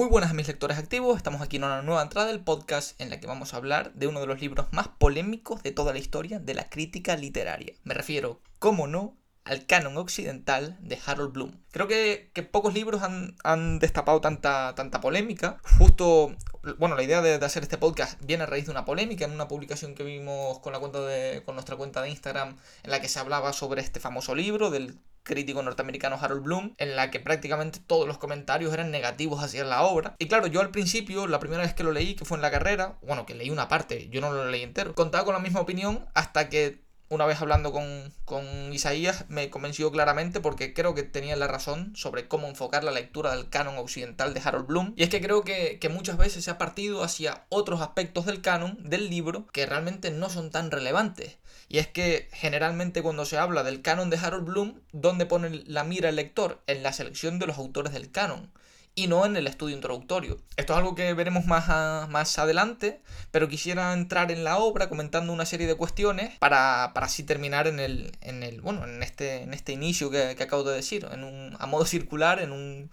Muy buenas a mis lectores activos, estamos aquí en una nueva entrada del podcast en la que vamos a hablar de uno de los libros más polémicos de toda la historia de la crítica literaria. Me refiero, cómo no, al canon occidental de Harold Bloom. Creo que, pocos libros han, destapado tanta, tanta polémica. Justo, bueno, la idea de, hacer este podcast viene a raíz de una polémica en una publicación que vimos con, la cuenta de, con nuestra cuenta de Instagram en la que se hablaba sobre este famoso libro del crítico norteamericano Harold Bloom, en la que prácticamente todos los comentarios eran negativos hacia la obra. Y claro, yo al principio, la primera vez que lo leí, que fue en la carrera, bueno, que leí una parte, yo no lo leí entero, contaba con la misma opinión hasta que una vez hablando con, con, Isaías, me convenció claramente porque creo que tenía la razón sobre cómo enfocar la lectura del canon occidental de Harold Bloom. Y es que creo que, que, muchas veces se ha partido hacia otros aspectos del canon, del libro, que realmente no son tan relevantes. Y es que generalmente cuando se habla del canon de Harold Bloom, ¿dónde pone la mira el lector? En la selección de los autores del canon y no en el estudio introductorio. Esto es algo que veremos más, más adelante, pero quisiera entrar en la obra comentando una serie de cuestiones para, así terminar en el, en el bueno, en este, en este inicio que, acabo de decir, en un, a modo circular, en un,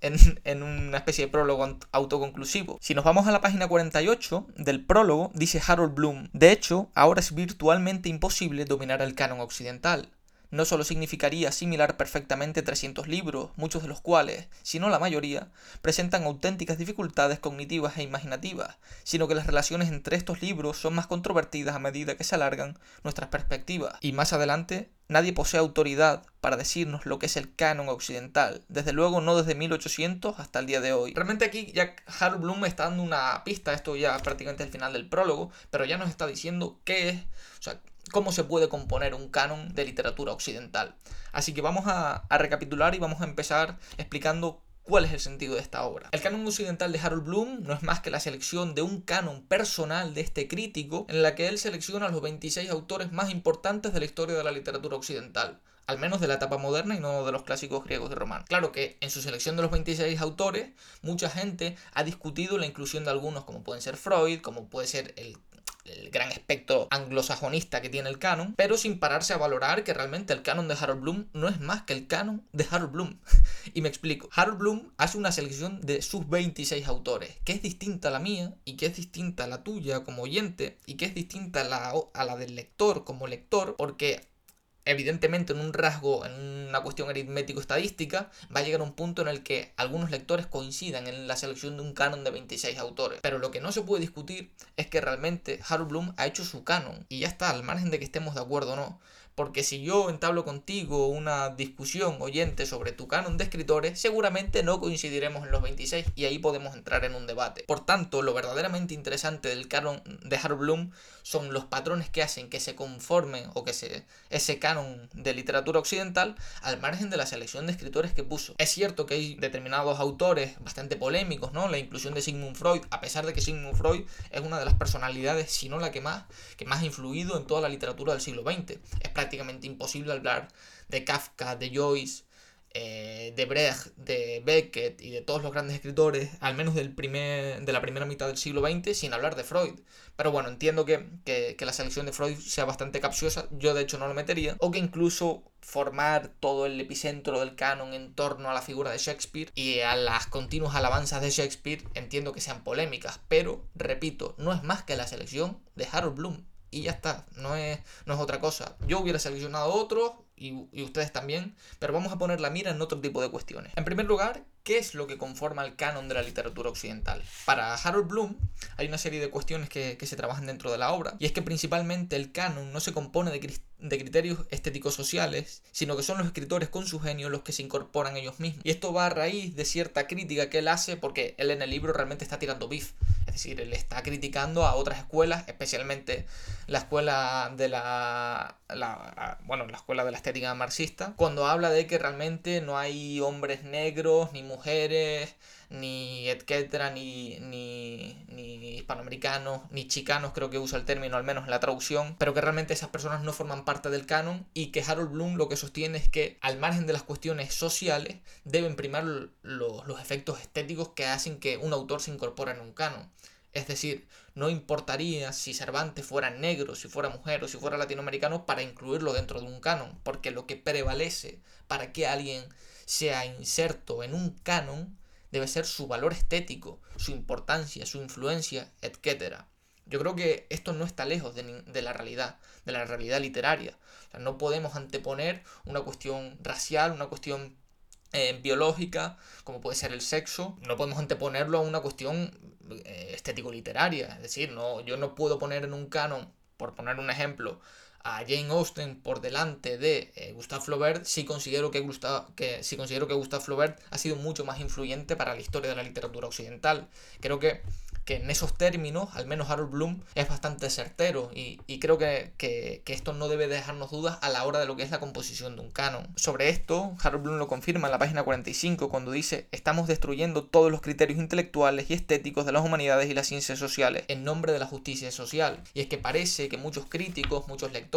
en, en, una especie de prólogo autoconclusivo. Si nos vamos a la página 48 del prólogo, dice Harold Bloom, de hecho, ahora es virtualmente imposible dominar el canon occidental no solo significaría asimilar perfectamente 300 libros, muchos de los cuales, si no la mayoría, presentan auténticas dificultades cognitivas e imaginativas, sino que las relaciones entre estos libros son más controvertidas a medida que se alargan nuestras perspectivas. Y más adelante, nadie posee autoridad para decirnos lo que es el canon occidental, desde luego no desde 1800 hasta el día de hoy. Realmente aquí ya Harold Bloom está dando una pista, esto ya prácticamente el final del prólogo, pero ya nos está diciendo qué es, o sea, cómo se puede componer un canon de literatura occidental. Así que vamos a, recapitular y vamos a empezar explicando cuál es el sentido de esta obra. El canon occidental de Harold Bloom no es más que la selección de un canon personal de este crítico en la que él selecciona los 26 autores más importantes de la historia de la literatura occidental al menos de la etapa moderna y no de los clásicos griegos de Román. Claro que en su selección de los 26 autores, mucha gente ha discutido la inclusión de algunos como pueden ser Freud, como puede ser el el gran espectro anglosajonista que tiene el canon, pero sin pararse a valorar que realmente el canon de Harold Bloom no es más que el canon de Harold Bloom. y me explico. Harold Bloom hace una selección de sus 26 autores, que es distinta a la mía y que es distinta a la tuya como oyente y que es distinta a la, a la del lector como lector, porque evidentemente en un rasgo, en una cuestión aritmético-estadística, va a llegar un punto en el que algunos lectores coincidan en la selección de un canon de 26 autores. Pero lo que no se puede discutir es que realmente Harold Bloom ha hecho su canon. Y ya está, al margen de que estemos de acuerdo o no. Porque si yo entablo contigo una discusión oyente sobre tu canon de escritores, seguramente no coincidiremos en los 26 y ahí podemos entrar en un debate. Por tanto, lo verdaderamente interesante del canon de Harold Bloom son los patrones que hacen que se conforme o que se, ese canon de literatura occidental al margen de la selección de escritores que puso. Es cierto que hay determinados autores bastante polémicos, ¿no? La inclusión de Sigmund Freud, a pesar de que Sigmund Freud es una de las personalidades, si no la que más, que más ha influido en toda la literatura del siglo XX. Prácticamente imposible hablar de Kafka, de Joyce, eh, de Brecht, de Beckett y de todos los grandes escritores, al menos del primer, de la primera mitad del siglo XX, sin hablar de Freud. Pero bueno, entiendo que, que, la selección de Freud sea bastante capciosa, yo de hecho no lo metería, o que incluso formar todo el epicentro del canon en torno a la figura de Shakespeare y a las continuas alabanzas de Shakespeare entiendo que sean polémicas, pero repito, no es más que la selección de Harold Bloom y ya está, no es, no es otra cosa. Yo hubiera seleccionado otro y, y, ustedes también, pero vamos a poner la mira en otro tipo de cuestiones. En primer lugar, ¿qué es lo que conforma el canon de la literatura occidental? Para Harold Bloom hay una serie de cuestiones que, que se trabajan dentro de la obra, y es que principalmente el canon no se compone de, de criterios estéticos sociales, sino que son los escritores con su genio los que se incorporan ellos mismos. Y esto va a raíz de cierta crítica que él hace, porque él en el libro realmente está tirando es decir, él está criticando a otras escuelas, especialmente la escuela de la, bueno, la escuela de la estética marxista, cuando habla de que realmente no hay hombres negros, ni mujeres, ni etcétera, ni, ni, ni hispanoamericanos, ni chicanos, creo que usa el término, al menos en la traducción, pero que realmente esas personas no forman parte del canon y que Harold Bloom lo que sostiene es que al margen de las cuestiones sociales deben primar los, los efectos estéticos que hacen que un autor se incorpore en un canon. Es decir, no importaría si Cervantes fuera negro, si fuera mujer o si fuera latinoamericano para incluirlo dentro de un canon, porque lo que prevalece para que alguien sea inserto en un canon debe ser su valor estético, su importancia, su influencia, etc. Yo creo que esto no está lejos de, la realidad, de la realidad literaria. no podemos anteponer una cuestión racial, una cuestión eh, biológica, como puede ser el sexo, no podemos anteponerlo a una cuestión eh, estético-literaria. Es decir, no, yo no puedo poner en un canon, por poner un ejemplo, a Jane Austen por delante de eh, Gustave Flaubert, sí considero que, Gustave, que, sí considero que Gustave Flaubert ha sido mucho más influyente para la historia de la literatura occidental. Creo que que en esos términos, al menos Harold Bloom, es bastante certero y, creo que, esto no debe dejarnos dudas a la hora de lo que es la composición de un canon. Sobre esto, Harold Bloom lo confirma en la página 45 cuando dice, estamos destruyendo todos los criterios intelectuales y estéticos de las humanidades y las ciencias sociales en nombre de la justicia social. Y es que parece que muchos críticos, muchos lectores,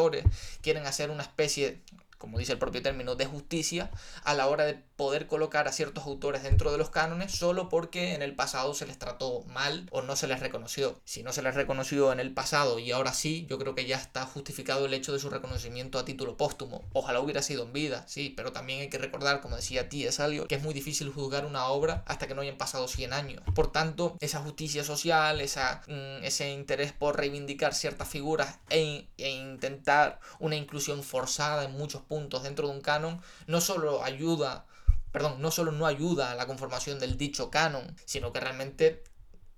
quieren hacer una especie como dice el propio término, de justicia a la hora de poder colocar a ciertos autores dentro de los cánones solo porque en el pasado se les trató mal o no se les reconoció. Si no se les reconoció en el pasado y ahora sí, yo creo que ya está justificado el hecho de su reconocimiento a título póstumo. Ojalá hubiera sido en vida, sí, pero también hay que recordar, como decía T.S. Eliot, que es muy difícil juzgar una obra hasta que no hayan pasado 100 años. Por tanto, esa justicia social, esa, mm, ese interés por reivindicar ciertas figuras e, e intentar una inclusión forzada en muchos puntos dentro de un canon, no solo ayuda, perdón, no solo no ayuda a la conformación del dicho canon, sino que realmente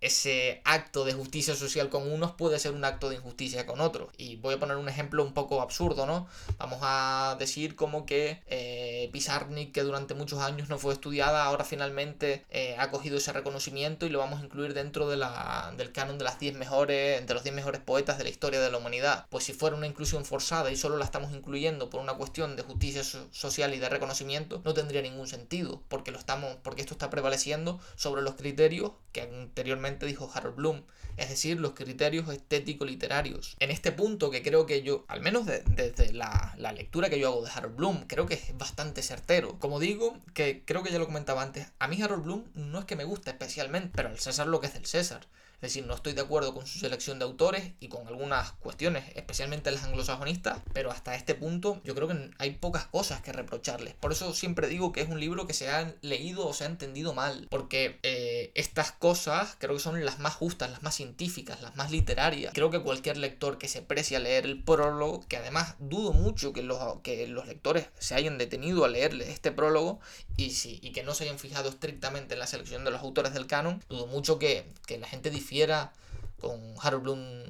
ese acto de justicia social con unos puede ser un acto de injusticia con otros. Y voy a poner un ejemplo un poco absurdo, ¿no? Vamos a decir como que eh, Pizarnik, que durante muchos años no fue estudiada, ahora finalmente eh, ha cogido ese reconocimiento y lo vamos a incluir dentro de la, del canon de las 10 mejores, de los 10 mejores poetas de la historia de la humanidad. Pues si fuera una inclusión forzada y solo la estamos incluyendo por una cuestión de justicia social y de reconocimiento, no tendría ningún sentido, porque lo estamos, porque esto está prevaleciendo sobre los criterios que anteriormente dijo Harold Bloom, es decir, los criterios estético-literarios. En este punto que creo que yo, al menos desde la, la, lectura que yo hago de Harold Bloom, creo que es bastante certero. Como digo, que creo que ya lo comentaba antes, a mí Harold Bloom no es que me guste especialmente, pero el César lo que es el César. Es decir, no estoy de acuerdo con su selección de autores y con algunas cuestiones, especialmente las anglosajonistas, pero hasta este punto yo creo que hay pocas cosas que reprocharles. Por eso siempre digo que es un libro que se ha leído o se ha entendido mal, porque eh, estas cosas creo que son las más justas, las más científicas, las más literarias. Creo que cualquier lector que se precie a leer el prólogo, que además dudo mucho que los, que los lectores se hayan detenido a leer este prólogo y, sí, y que no se hayan fijado estrictamente en la selección de los autores del canon, dudo mucho que, que la gente con Harold Bloom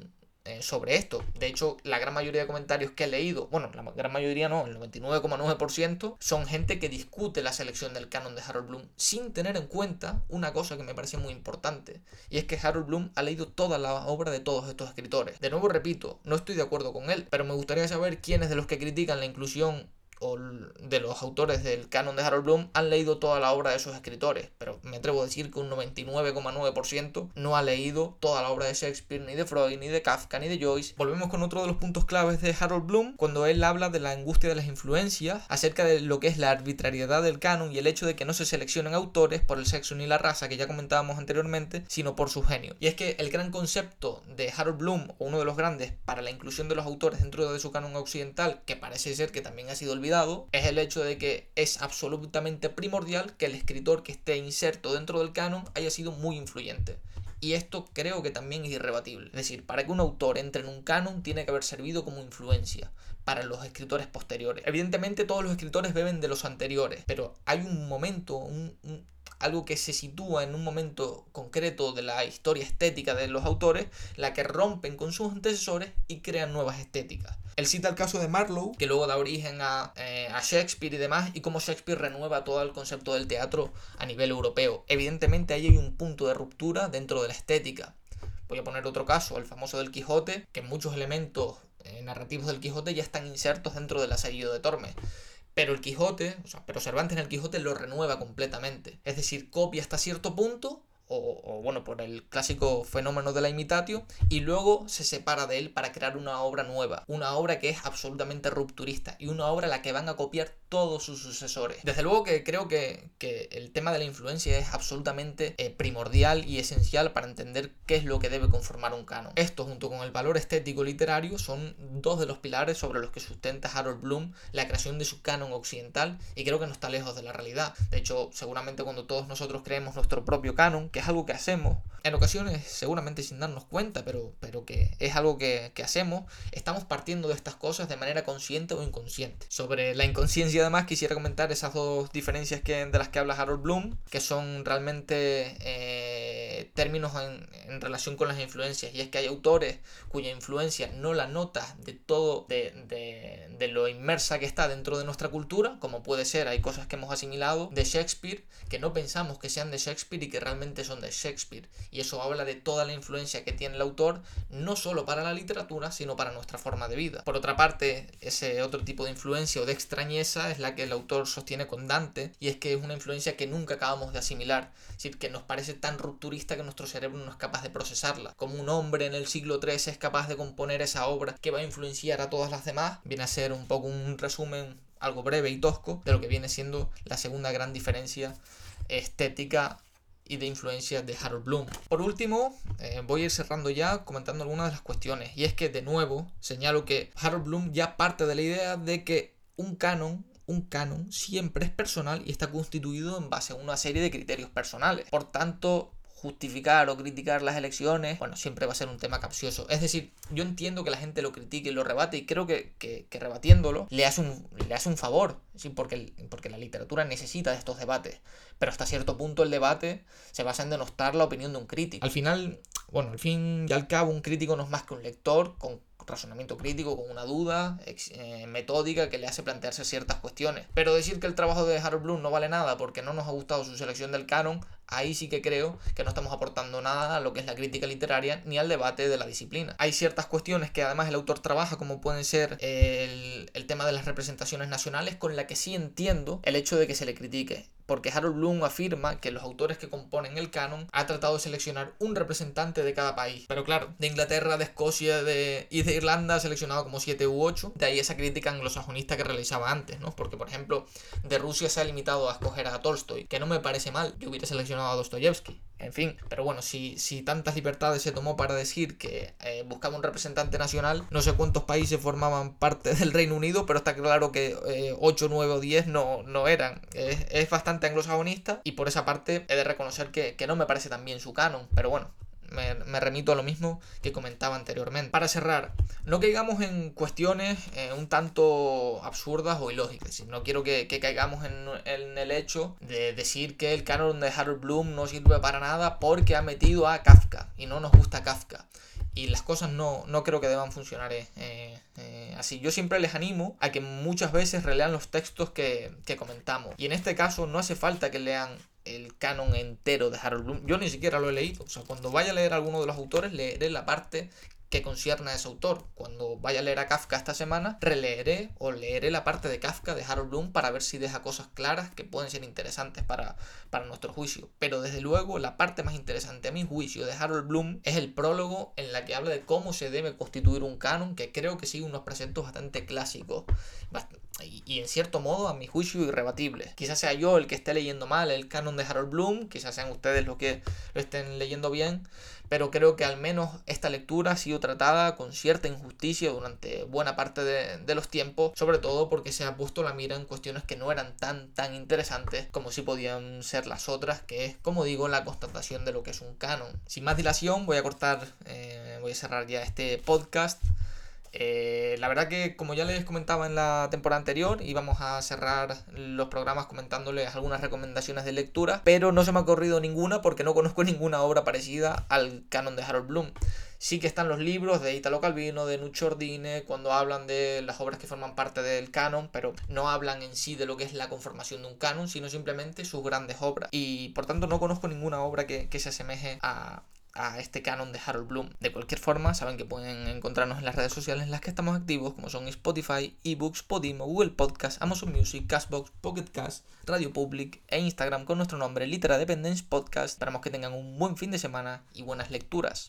eh, sobre esto. De hecho, la gran mayoría de comentarios que he leído, bueno, la gran mayoría no, el 99,9% son gente que discute la selección del canon de Harold Bloom sin tener en cuenta una cosa que me parece muy importante, y es que Harold Bloom ha leído toda la obra de todos estos escritores. De nuevo repito, no estoy de acuerdo con él, pero me gustaría saber quiénes de los que critican la inclusión o de los autores del canon de Harold Bloom han leído toda la obra de esos escritores, pero me atrevo a decir que un 99,9% no ha leído toda la obra de Shakespeare, ni de Freud, ni de Kafka, ni de Joyce. Volvemos con otro de los puntos claves de Harold Bloom, cuando él habla de la angustia de las influencias, acerca de lo que es la arbitrariedad del canon y el hecho de que no se seleccionen autores por el sexo ni la raza, que ya comentábamos anteriormente, sino por su genio. Y es que el gran concepto de Harold Bloom, o uno de los grandes, para la inclusión de los autores dentro de su canon occidental, que parece ser que también ha sido olvidado, es el hecho de que es absolutamente primordial que el escritor que esté inserto dentro del canon haya sido muy influyente. Y esto creo que también es irrebatible. Es decir, para que un autor entre en un canon tiene que haber servido como influencia para los escritores posteriores. Evidentemente todos los escritores beben de los anteriores, pero hay un momento, un, algo que se sitúa en un momento concreto de la historia estética de los autores, la que rompen con sus antecesores y crean nuevas estéticas. Él cita el caso de Marlowe, que luego da origen a, eh, a, Shakespeare y demás, y cómo Shakespeare renueva todo el concepto del teatro a nivel europeo. Evidentemente ahí hay un punto de ruptura dentro de la estética. Voy a poner otro caso, el famoso del Quijote, que muchos elementos eh, narrativos del Quijote ya están insertos dentro del asedio de Tormes. Pero el Quijote, o sea, pero Cervantes en el Quijote lo renueva completamente. Es decir, copia hasta cierto punto o, bueno, por el clásico fenómeno de la imitatio, y luego se separa de él para crear una obra nueva, una obra que es absolutamente rupturista y una obra a la que van a copiar todos sus sucesores. Desde luego que creo que, el tema de la influencia es absolutamente eh, primordial y esencial para entender qué es lo que debe conformar un canon. Esto, junto con el valor estético literario, son dos de los pilares sobre los que sustenta Harold Bloom la creación de su canon occidental y creo que no está lejos de la realidad. De hecho, seguramente cuando todos nosotros creemos nuestro propio canon, que es algo que hacemos, en ocasiones seguramente sin darnos cuenta, pero, pero que es algo que, que hacemos, estamos partiendo de estas cosas de manera consciente o inconsciente. Sobre la inconsciencia además quisiera comentar esas dos diferencias que, de las que habla Harold Bloom, que son realmente eh, términos en, en, relación con las influencias. Y es que hay autores cuya influencia no la notas de todo, de, de, de lo inmersa que está dentro de nuestra cultura, como puede ser, hay cosas que hemos asimilado de Shakespeare que no pensamos que sean de Shakespeare y que realmente son de Shakespeare. Y eso habla de toda la influencia que tiene el autor, no solo para la literatura, sino para nuestra forma de vida. Por otra parte, ese otro tipo de influencia o de extrañeza es la que el autor sostiene con Dante, y es que es una influencia que nunca acabamos de asimilar, es decir, que nos parece tan rupturista que nuestro cerebro no es capaz de procesarla. Como un hombre en el siglo III es capaz de componer esa obra que va a influenciar a todas las demás, viene a ser un poco un resumen algo breve y tosco de lo que viene siendo la segunda gran diferencia estética y de influencia de Harold Bloom. Por último, eh, voy a ir cerrando ya comentando algunas de las cuestiones. Y es que, de nuevo, señalo que Harold Bloom ya parte de la idea de que un canon un canon siempre es personal y está constituido en base a una serie de criterios personales. Por tanto, justificar o criticar las elecciones, bueno, siempre va a ser un tema capcioso. Es decir, yo entiendo que la gente lo critique y lo rebate y creo que, rebatiéndolo le hace un, le hace un favor, ¿sí? porque, porque la literatura necesita de estos debates. Pero hasta cierto punto el debate se basa en denostar la opinión de un crítico. Al final, bueno, al fin y al cabo un crítico no es más que un lector con razonamiento crítico, con una duda eh, metódica que le hace plantearse ciertas cuestiones. Pero decir que el trabajo de Harold Bloom no vale nada porque no nos ha gustado su selección del canon, ahí sí que creo que no estamos aportando nada a lo que es la crítica literaria ni al debate de la disciplina. Hay ciertas cuestiones que además el autor trabaja, como pueden ser el, el tema de las representaciones nacionales, con la que sí entiendo el hecho de que se le critique porque Harold Bloom afirma que los autores que componen el canon ha tratado de seleccionar un representante de cada país. Pero claro, de Inglaterra, de Escocia de, y de Irlanda ha seleccionado como 7 u 8. De ahí esa crítica anglosajonista que realizaba antes, ¿no? Porque, por ejemplo, de Rusia se ha limitado a escoger a Tolstoy, que no me parece mal. Yo hubiera seleccionado a Dostoyevsky. En fin, pero bueno, si, si tantas libertades se tomó para decir que eh, buscaba un representante nacional, no sé cuántos países formaban parte del Reino Unido, pero está claro que 8, eh, 9 o 10 no, no eran. Es, es bastante anglosajonista y por esa parte he de reconocer que, que no me parece tan bien su canon, pero bueno, me, remito a lo mismo que comentaba anteriormente. Para cerrar, no caigamos en cuestiones eh, un tanto absurdas o ilógicas. No quiero que, caigamos en, el hecho de decir que el canon de Harold Bloom no sirve para nada porque ha metido a Kafka y no nos gusta Kafka y las cosas no, no creo que deban funcionar eh, eh, así. Yo siempre les animo a que muchas veces relean los textos que, comentamos. Y en este caso no hace falta que lean el canon entero de Harold Bloom. Yo ni siquiera lo he leído. O sea, cuando vaya a leer a alguno de los autores, leeré la parte que concierne a ese autor. Cuando vaya a leer a Kafka esta semana, releeré o leeré la parte de Kafka de Harold Bloom para ver si deja cosas claras que pueden ser interesantes para, para nuestro juicio. Pero desde luego, la parte más interesante a mi juicio de Harold Bloom es el prólogo en la que habla de cómo se debe constituir un canon, que creo que sigue unos preceptos bastante clásicos. Y, en cierto modo, a mi juicio, irrebatibles. Quizás sea yo el que esté leyendo mal el canon de Harold Bloom, quizás sean ustedes los que lo estén leyendo bien, pero creo que al menos esta lectura ha sido tratada con cierta injusticia durante buena parte de, los tiempos, sobre todo porque se ha puesto la mira en cuestiones que no eran tan tan interesantes como si podían ser las otras, que es, como digo, la constatación de lo que es un canon. Sin más dilación, voy a cortar, eh, voy a cerrar ya este podcast. Eh, la verdad que como ya les comentaba en la temporada anterior, íbamos a cerrar los programas comentándoles algunas recomendaciones de lectura, pero no se me ha ocurrido ninguna porque no conozco ninguna obra parecida al canon de Harold Bloom. Sí que están los libros de Italo Calvino, de Nuccio Ordine, cuando hablan de las obras que forman parte del canon, pero no hablan en sí de lo que es la conformación de un canon, sino simplemente sus grandes obras. Y por tanto no conozco ninguna obra que, que se asemeje a, a este canon de Harold Bloom. De cualquier forma, saben que pueden encontrarnos en las redes sociales en las que estamos activos, como son Spotify, eBooks, Podimo, Google Podcast, Amazon Music, Castbox, Pocket Cast, Radio Public e Instagram con nuestro nombre Litera Dependence Podcast. Esperamos que tengan un buen fin de semana y buenas lecturas.